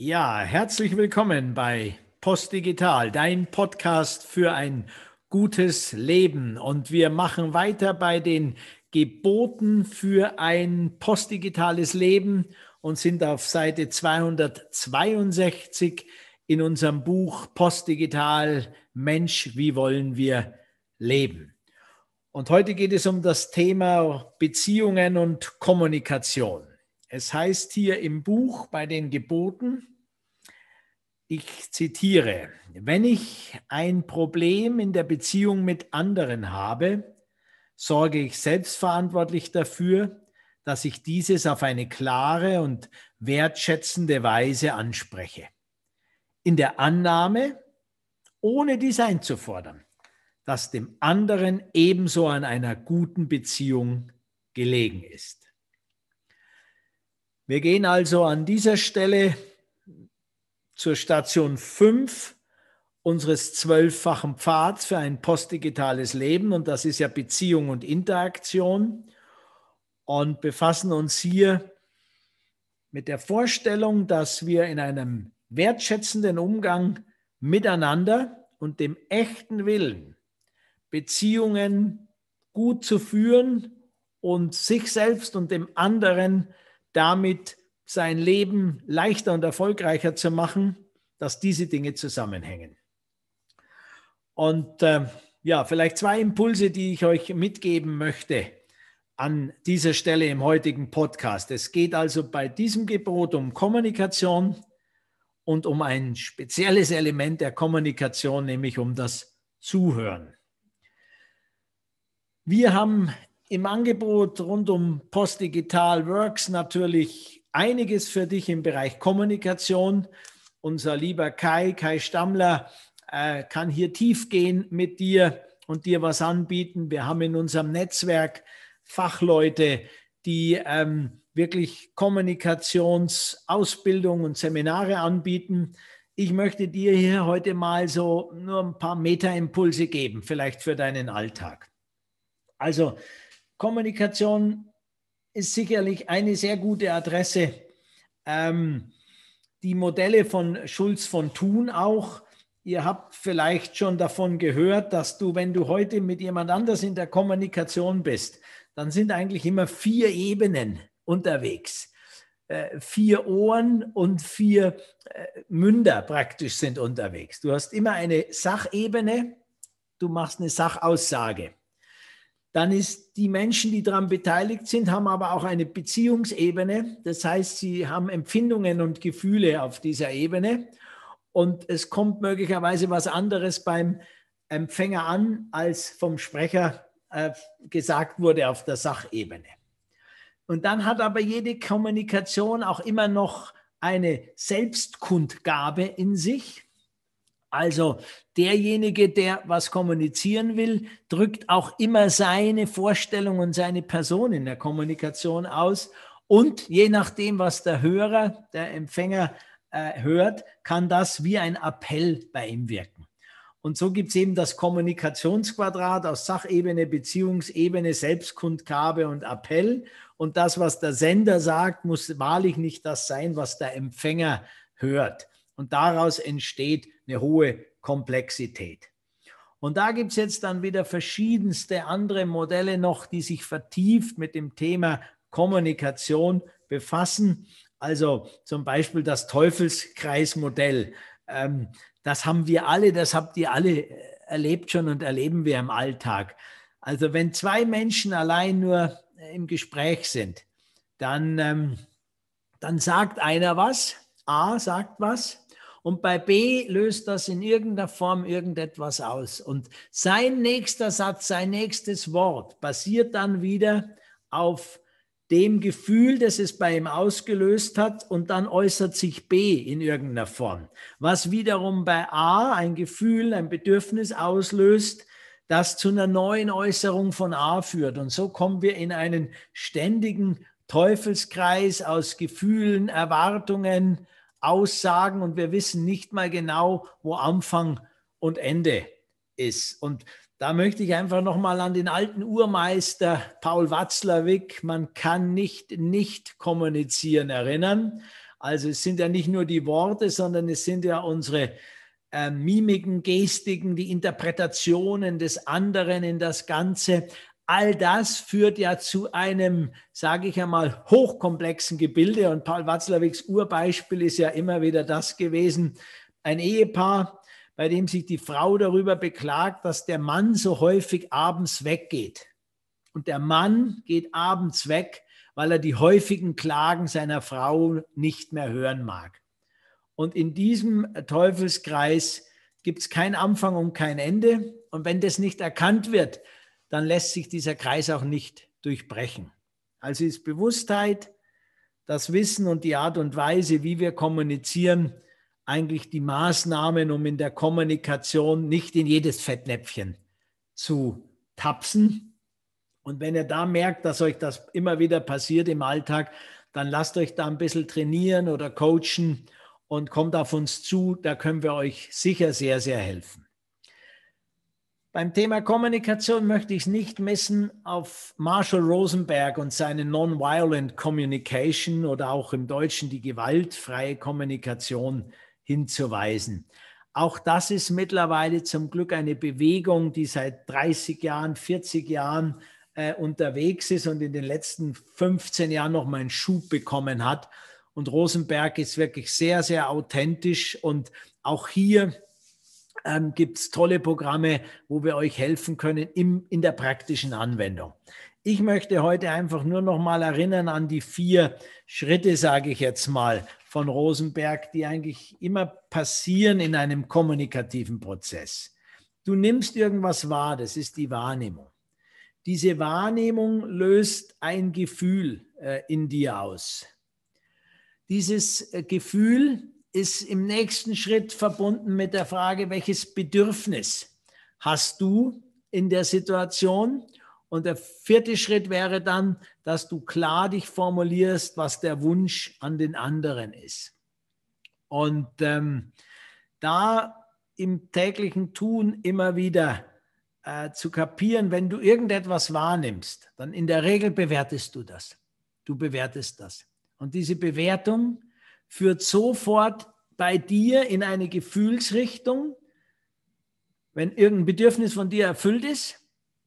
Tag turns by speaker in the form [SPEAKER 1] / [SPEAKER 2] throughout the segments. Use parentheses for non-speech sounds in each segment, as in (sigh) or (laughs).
[SPEAKER 1] Ja, herzlich willkommen bei Postdigital, dein Podcast für ein gutes Leben. Und wir machen weiter bei den Geboten für ein postdigitales Leben und sind auf Seite 262 in unserem Buch Postdigital Mensch, wie wollen wir leben? Und heute geht es um das Thema Beziehungen und Kommunikation. Es heißt hier im Buch bei den Geboten, ich zitiere, wenn ich ein Problem in der Beziehung mit anderen habe, sorge ich selbstverantwortlich dafür, dass ich dieses auf eine klare und wertschätzende Weise anspreche. In der Annahme, ohne dies einzufordern, dass dem anderen ebenso an einer guten Beziehung gelegen ist. Wir gehen also an dieser Stelle zur Station 5 unseres zwölffachen Pfads für ein postdigitales Leben. Und das ist ja Beziehung und Interaktion. Und befassen uns hier mit der Vorstellung, dass wir in einem wertschätzenden Umgang miteinander und dem echten Willen, Beziehungen gut zu führen und sich selbst und dem anderen damit sein Leben leichter und erfolgreicher zu machen, dass diese Dinge zusammenhängen. Und äh, ja, vielleicht zwei Impulse, die ich euch mitgeben möchte an dieser Stelle im heutigen Podcast. Es geht also bei diesem Gebot um Kommunikation und um ein spezielles Element der Kommunikation, nämlich um das Zuhören. Wir haben im Angebot rund um Postdigital Works natürlich einiges für dich im Bereich Kommunikation. Unser lieber Kai, Kai Stammler, äh, kann hier tief gehen mit dir und dir was anbieten. Wir haben in unserem Netzwerk Fachleute, die ähm, wirklich Kommunikationsausbildung und Seminare anbieten. Ich möchte dir hier heute mal so nur ein paar Meta-Impulse geben, vielleicht für deinen Alltag. Also Kommunikation ist sicherlich eine sehr gute Adresse. Ähm, die Modelle von Schulz von Thun auch. Ihr habt vielleicht schon davon gehört, dass du, wenn du heute mit jemand anders in der Kommunikation bist, dann sind eigentlich immer vier Ebenen unterwegs. Äh, vier Ohren und vier äh, Münder praktisch sind unterwegs. Du hast immer eine Sachebene, du machst eine Sachaussage dann ist die Menschen, die daran beteiligt sind, haben aber auch eine Beziehungsebene. Das heißt, sie haben Empfindungen und Gefühle auf dieser Ebene. Und es kommt möglicherweise was anderes beim Empfänger an, als vom Sprecher äh, gesagt wurde auf der Sachebene. Und dann hat aber jede Kommunikation auch immer noch eine Selbstkundgabe in sich. Also derjenige, der was kommunizieren will, drückt auch immer seine Vorstellung und seine Person in der Kommunikation aus. Und je nachdem, was der Hörer, der Empfänger äh, hört, kann das wie ein Appell bei ihm wirken. Und so gibt es eben das Kommunikationsquadrat aus Sachebene, Beziehungsebene, Selbstkundgabe und Appell. Und das, was der Sender sagt, muss wahrlich nicht das sein, was der Empfänger hört. Und daraus entsteht eine hohe Komplexität. Und da gibt es jetzt dann wieder verschiedenste andere Modelle noch, die sich vertieft mit dem Thema Kommunikation befassen. Also zum Beispiel das Teufelskreismodell. Ähm, das haben wir alle, das habt ihr alle äh, erlebt schon und erleben wir im Alltag. Also wenn zwei Menschen allein nur im Gespräch sind, dann, ähm, dann sagt einer was, A sagt was und bei B löst das in irgendeiner Form irgendetwas aus. Und sein nächster Satz, sein nächstes Wort basiert dann wieder auf dem Gefühl, das es bei ihm ausgelöst hat, und dann äußert sich B in irgendeiner Form, was wiederum bei A ein Gefühl, ein Bedürfnis auslöst, das zu einer neuen Äußerung von A führt. Und so kommen wir in einen ständigen Teufelskreis aus Gefühlen, Erwartungen, Aussagen und wir wissen nicht mal genau, wo Anfang und Ende ist. Und da möchte ich einfach nochmal an den alten Urmeister Paul Watzlawick, man kann nicht nicht kommunizieren, erinnern. Also es sind ja nicht nur die Worte, sondern es sind ja unsere äh, Mimiken, Gestiken, die Interpretationen des anderen in das Ganze. All das führt ja zu einem, sage ich einmal, hochkomplexen Gebilde. Und Paul Watzlawicks Urbeispiel ist ja immer wieder das gewesen. Ein Ehepaar, bei dem sich die Frau darüber beklagt, dass der Mann so häufig abends weggeht. Und der Mann geht abends weg, weil er die häufigen Klagen seiner Frau nicht mehr hören mag. Und in diesem Teufelskreis gibt es kein Anfang und kein Ende. Und wenn das nicht erkannt wird, dann lässt sich dieser Kreis auch nicht durchbrechen. Also ist Bewusstheit, das Wissen und die Art und Weise, wie wir kommunizieren, eigentlich die Maßnahmen, um in der Kommunikation nicht in jedes Fettnäpfchen zu tapsen. Und wenn ihr da merkt, dass euch das immer wieder passiert im Alltag, dann lasst euch da ein bisschen trainieren oder coachen und kommt auf uns zu. Da können wir euch sicher sehr, sehr helfen. Beim Thema Kommunikation möchte ich es nicht messen auf Marshall Rosenberg und seine Nonviolent Communication oder auch im Deutschen die gewaltfreie Kommunikation hinzuweisen. Auch das ist mittlerweile zum Glück eine Bewegung, die seit 30 Jahren, 40 Jahren äh, unterwegs ist und in den letzten 15 Jahren noch mal einen Schub bekommen hat. Und Rosenberg ist wirklich sehr, sehr authentisch. Und auch hier ähm, gibt es tolle Programme, wo wir euch helfen können im, in der praktischen Anwendung. Ich möchte heute einfach nur noch mal erinnern an die vier Schritte, sage ich jetzt mal, von Rosenberg, die eigentlich immer passieren in einem kommunikativen Prozess. Du nimmst irgendwas wahr, das ist die Wahrnehmung. Diese Wahrnehmung löst ein Gefühl äh, in dir aus. Dieses äh, Gefühl ist im nächsten Schritt verbunden mit der Frage, welches Bedürfnis hast du in der Situation? Und der vierte Schritt wäre dann, dass du klar dich formulierst, was der Wunsch an den anderen ist. Und ähm, da im täglichen Tun immer wieder äh, zu kapieren, wenn du irgendetwas wahrnimmst, dann in der Regel bewertest du das. Du bewertest das. Und diese Bewertung führt sofort bei dir in eine Gefühlsrichtung. Wenn irgendein Bedürfnis von dir erfüllt ist,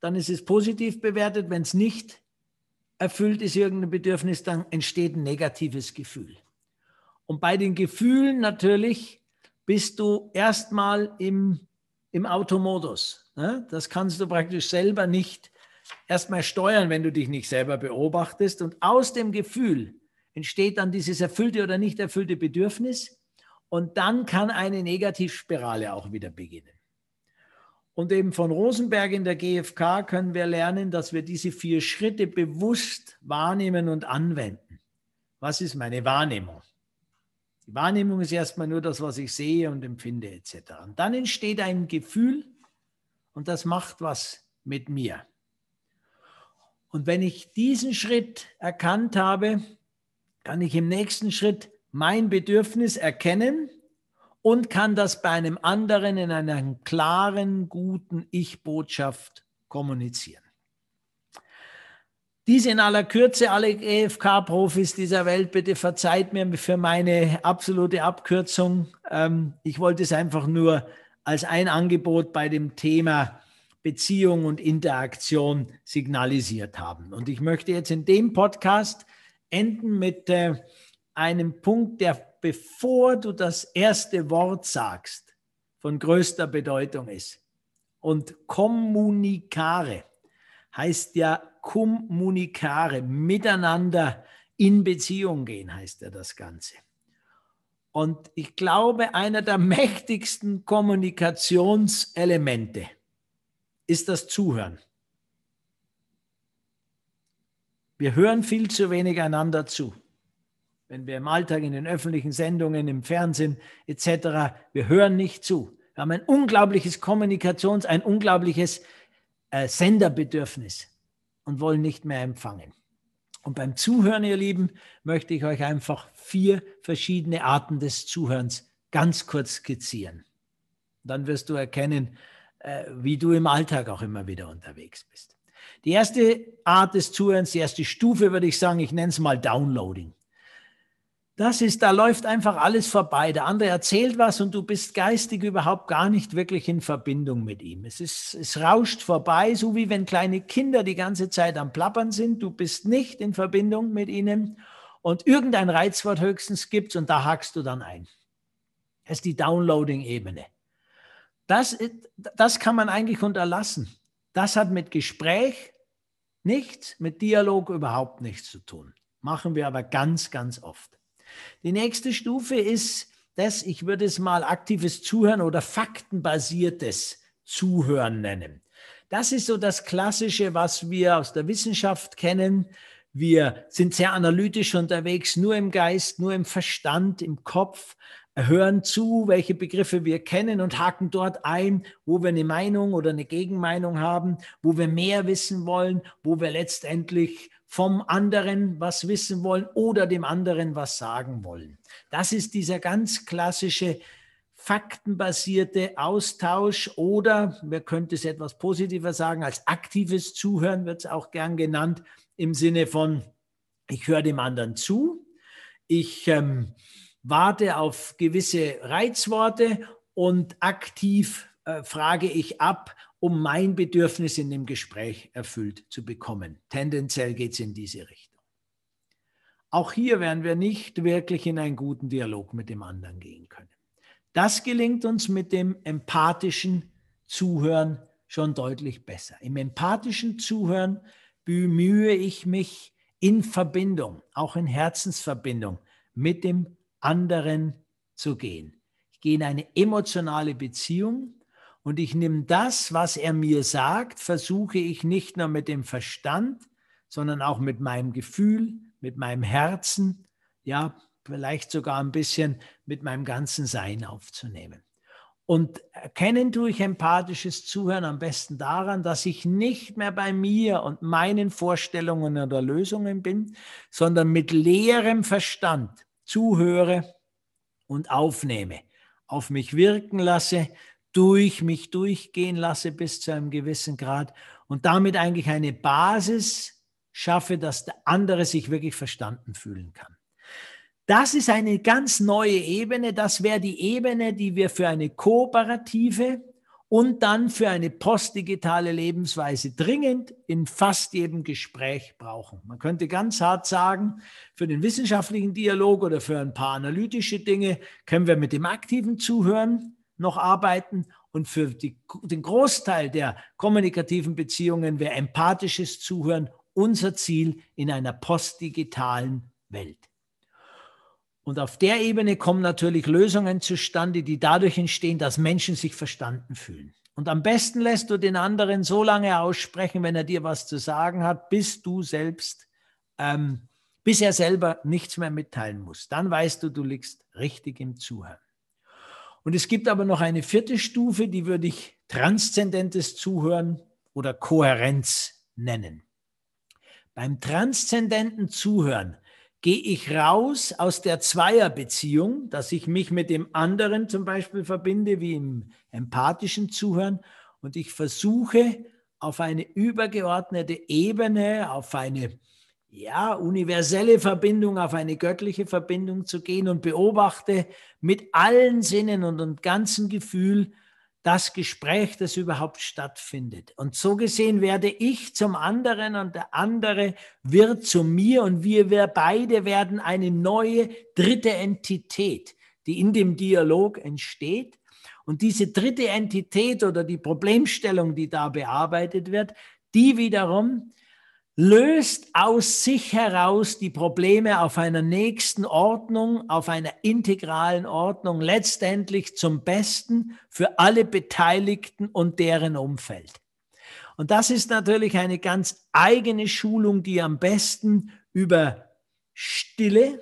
[SPEAKER 1] dann ist es positiv bewertet. Wenn es nicht erfüllt ist, irgendein Bedürfnis, dann entsteht ein negatives Gefühl. Und bei den Gefühlen natürlich bist du erstmal im, im Automodus. Ne? Das kannst du praktisch selber nicht erstmal steuern, wenn du dich nicht selber beobachtest. Und aus dem Gefühl entsteht dann dieses erfüllte oder nicht erfüllte Bedürfnis. Und dann kann eine Negativspirale auch wieder beginnen. Und eben von Rosenberg in der GfK können wir lernen, dass wir diese vier Schritte bewusst wahrnehmen und anwenden. Was ist meine Wahrnehmung? Die Wahrnehmung ist erstmal nur das, was ich sehe und empfinde etc. Und dann entsteht ein Gefühl und das macht was mit mir. Und wenn ich diesen Schritt erkannt habe, kann ich im nächsten Schritt mein Bedürfnis erkennen und kann das bei einem anderen in einer klaren, guten Ich-Botschaft kommunizieren. Dies in aller Kürze, alle EFK-Profis dieser Welt, bitte verzeiht mir für meine absolute Abkürzung. Ähm, ich wollte es einfach nur als ein Angebot bei dem Thema Beziehung und Interaktion signalisiert haben. Und ich möchte jetzt in dem Podcast enden mit äh, einem Punkt, der bevor du das erste Wort sagst, von größter Bedeutung ist. Und kommunikare heißt ja kommunikare, miteinander in Beziehung gehen, heißt ja das Ganze. Und ich glaube, einer der (laughs) mächtigsten Kommunikationselemente ist das Zuhören. Wir hören viel zu wenig einander zu wenn wir im Alltag in den öffentlichen Sendungen, im Fernsehen etc., wir hören nicht zu. Wir haben ein unglaubliches Kommunikations-, ein unglaubliches äh, Senderbedürfnis und wollen nicht mehr empfangen. Und beim Zuhören, ihr Lieben, möchte ich euch einfach vier verschiedene Arten des Zuhörens ganz kurz skizzieren. Dann wirst du erkennen, äh, wie du im Alltag auch immer wieder unterwegs bist. Die erste Art des Zuhörens, die erste Stufe würde ich sagen, ich nenne es mal Downloading. Das ist, da läuft einfach alles vorbei. Der andere erzählt was und du bist geistig überhaupt gar nicht wirklich in Verbindung mit ihm. Es, ist, es rauscht vorbei, so wie wenn kleine Kinder die ganze Zeit am Plappern sind. Du bist nicht in Verbindung mit ihnen und irgendein Reizwort höchstens gibt und da hakst du dann ein. Das ist die Downloading-Ebene. Das, das kann man eigentlich unterlassen. Das hat mit Gespräch nichts, mit Dialog überhaupt nichts zu tun. Machen wir aber ganz, ganz oft. Die nächste Stufe ist das, ich würde es mal aktives Zuhören oder faktenbasiertes Zuhören nennen. Das ist so das Klassische, was wir aus der Wissenschaft kennen. Wir sind sehr analytisch unterwegs, nur im Geist, nur im Verstand, im Kopf, hören zu, welche Begriffe wir kennen und haken dort ein, wo wir eine Meinung oder eine Gegenmeinung haben, wo wir mehr wissen wollen, wo wir letztendlich vom anderen was wissen wollen oder dem anderen was sagen wollen. Das ist dieser ganz klassische faktenbasierte Austausch oder, wir könnte es etwas positiver sagen, als aktives Zuhören wird es auch gern genannt, im Sinne von, ich höre dem anderen zu, ich ähm, warte auf gewisse Reizworte und aktiv äh, frage ich ab, um mein Bedürfnis in dem Gespräch erfüllt zu bekommen. Tendenziell geht es in diese Richtung. Auch hier werden wir nicht wirklich in einen guten Dialog mit dem anderen gehen können. Das gelingt uns mit dem empathischen Zuhören schon deutlich besser. Im empathischen Zuhören bemühe ich mich in Verbindung, auch in Herzensverbindung mit dem anderen zu gehen. Ich gehe in eine emotionale Beziehung und ich nehme das, was er mir sagt, versuche ich nicht nur mit dem Verstand, sondern auch mit meinem Gefühl, mit meinem Herzen, ja, vielleicht sogar ein bisschen mit meinem ganzen Sein aufzunehmen. Und erkennen tue ich empathisches Zuhören am besten daran, dass ich nicht mehr bei mir und meinen Vorstellungen oder Lösungen bin, sondern mit leerem Verstand zuhöre und aufnehme, auf mich wirken lasse durch mich durchgehen lasse bis zu einem gewissen Grad und damit eigentlich eine Basis schaffe, dass der andere sich wirklich verstanden fühlen kann. Das ist eine ganz neue Ebene. Das wäre die Ebene, die wir für eine kooperative und dann für eine postdigitale Lebensweise dringend in fast jedem Gespräch brauchen. Man könnte ganz hart sagen, für den wissenschaftlichen Dialog oder für ein paar analytische Dinge können wir mit dem aktiven Zuhören noch arbeiten. Und für die, den Großteil der kommunikativen Beziehungen wäre empathisches Zuhören unser Ziel in einer postdigitalen Welt. Und auf der Ebene kommen natürlich Lösungen zustande, die dadurch entstehen, dass Menschen sich verstanden fühlen. Und am besten lässt du den anderen so lange aussprechen, wenn er dir was zu sagen hat, bis du selbst, ähm, bis er selber nichts mehr mitteilen muss. Dann weißt du, du liegst richtig im Zuhören. Und es gibt aber noch eine vierte Stufe, die würde ich transzendentes Zuhören oder Kohärenz nennen. Beim transzendenten Zuhören gehe ich raus aus der Zweierbeziehung, dass ich mich mit dem anderen zum Beispiel verbinde, wie im empathischen Zuhören, und ich versuche auf eine übergeordnete Ebene, auf eine ja, universelle Verbindung, auf eine göttliche Verbindung zu gehen und beobachte mit allen Sinnen und, und ganzem Gefühl das Gespräch, das überhaupt stattfindet. Und so gesehen werde ich zum anderen und der andere wird zu mir und wir, wir beide werden eine neue dritte Entität, die in dem Dialog entsteht. Und diese dritte Entität oder die Problemstellung, die da bearbeitet wird, die wiederum löst aus sich heraus die Probleme auf einer nächsten Ordnung, auf einer integralen Ordnung, letztendlich zum Besten für alle Beteiligten und deren Umfeld. Und das ist natürlich eine ganz eigene Schulung, die am besten über Stille,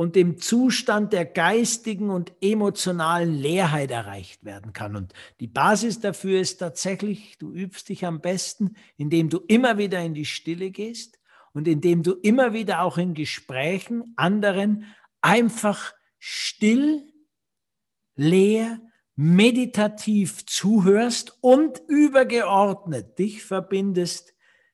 [SPEAKER 1] und dem Zustand der geistigen und emotionalen Leerheit erreicht werden kann. Und die Basis dafür ist tatsächlich, du übst dich am besten, indem du immer wieder in die Stille gehst und indem du immer wieder auch in Gesprächen anderen einfach still, leer, meditativ zuhörst und übergeordnet dich verbindest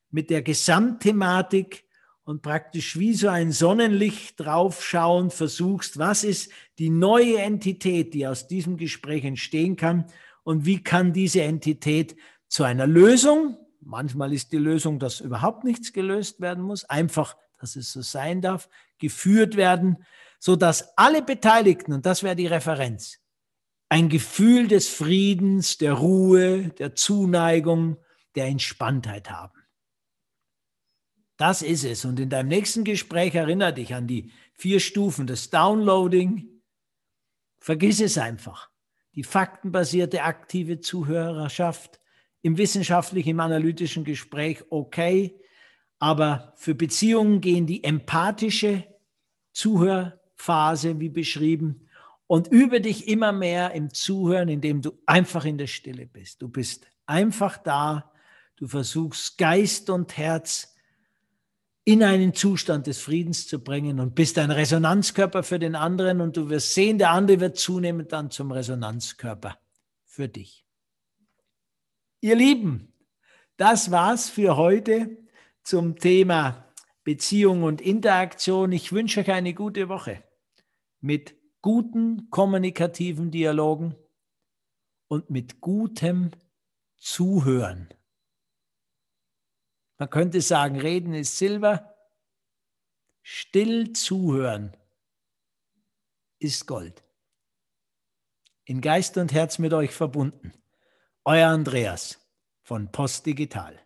[SPEAKER 1] mit der Gesamtthematik und praktisch wie so ein Sonnenlicht draufschauen versuchst, was ist die neue Entität, die aus diesem Gespräch entstehen kann und wie kann diese Entität zu einer Lösung, manchmal ist die Lösung, dass überhaupt nichts gelöst werden muss, einfach, dass es so sein darf, geführt werden, so dass alle Beteiligten, und das wäre die Referenz, ein Gefühl des Friedens, der Ruhe, der Zuneigung, der Entspanntheit haben. Das ist es. Und in deinem nächsten Gespräch erinnere dich an die vier Stufen des Downloading. Vergiss es einfach. Die faktenbasierte aktive Zuhörerschaft im wissenschaftlichen, im analytischen Gespräch okay, aber für Beziehungen gehen die empathische Zuhörphase, wie beschrieben, und übe dich immer mehr im Zuhören, indem du einfach in der Stille bist. Du bist einfach da, du versuchst Geist und Herz in einen Zustand des Friedens zu bringen und bist ein Resonanzkörper für den anderen und du wirst sehen, der andere wird zunehmend dann zum Resonanzkörper für dich. Ihr Lieben, das war's für heute zum Thema Beziehung und Interaktion. Ich wünsche euch eine gute Woche mit guten kommunikativen Dialogen und mit gutem Zuhören. Man könnte sagen, reden ist Silber, still zuhören ist Gold. In Geist und Herz mit euch verbunden. Euer Andreas von Post Digital.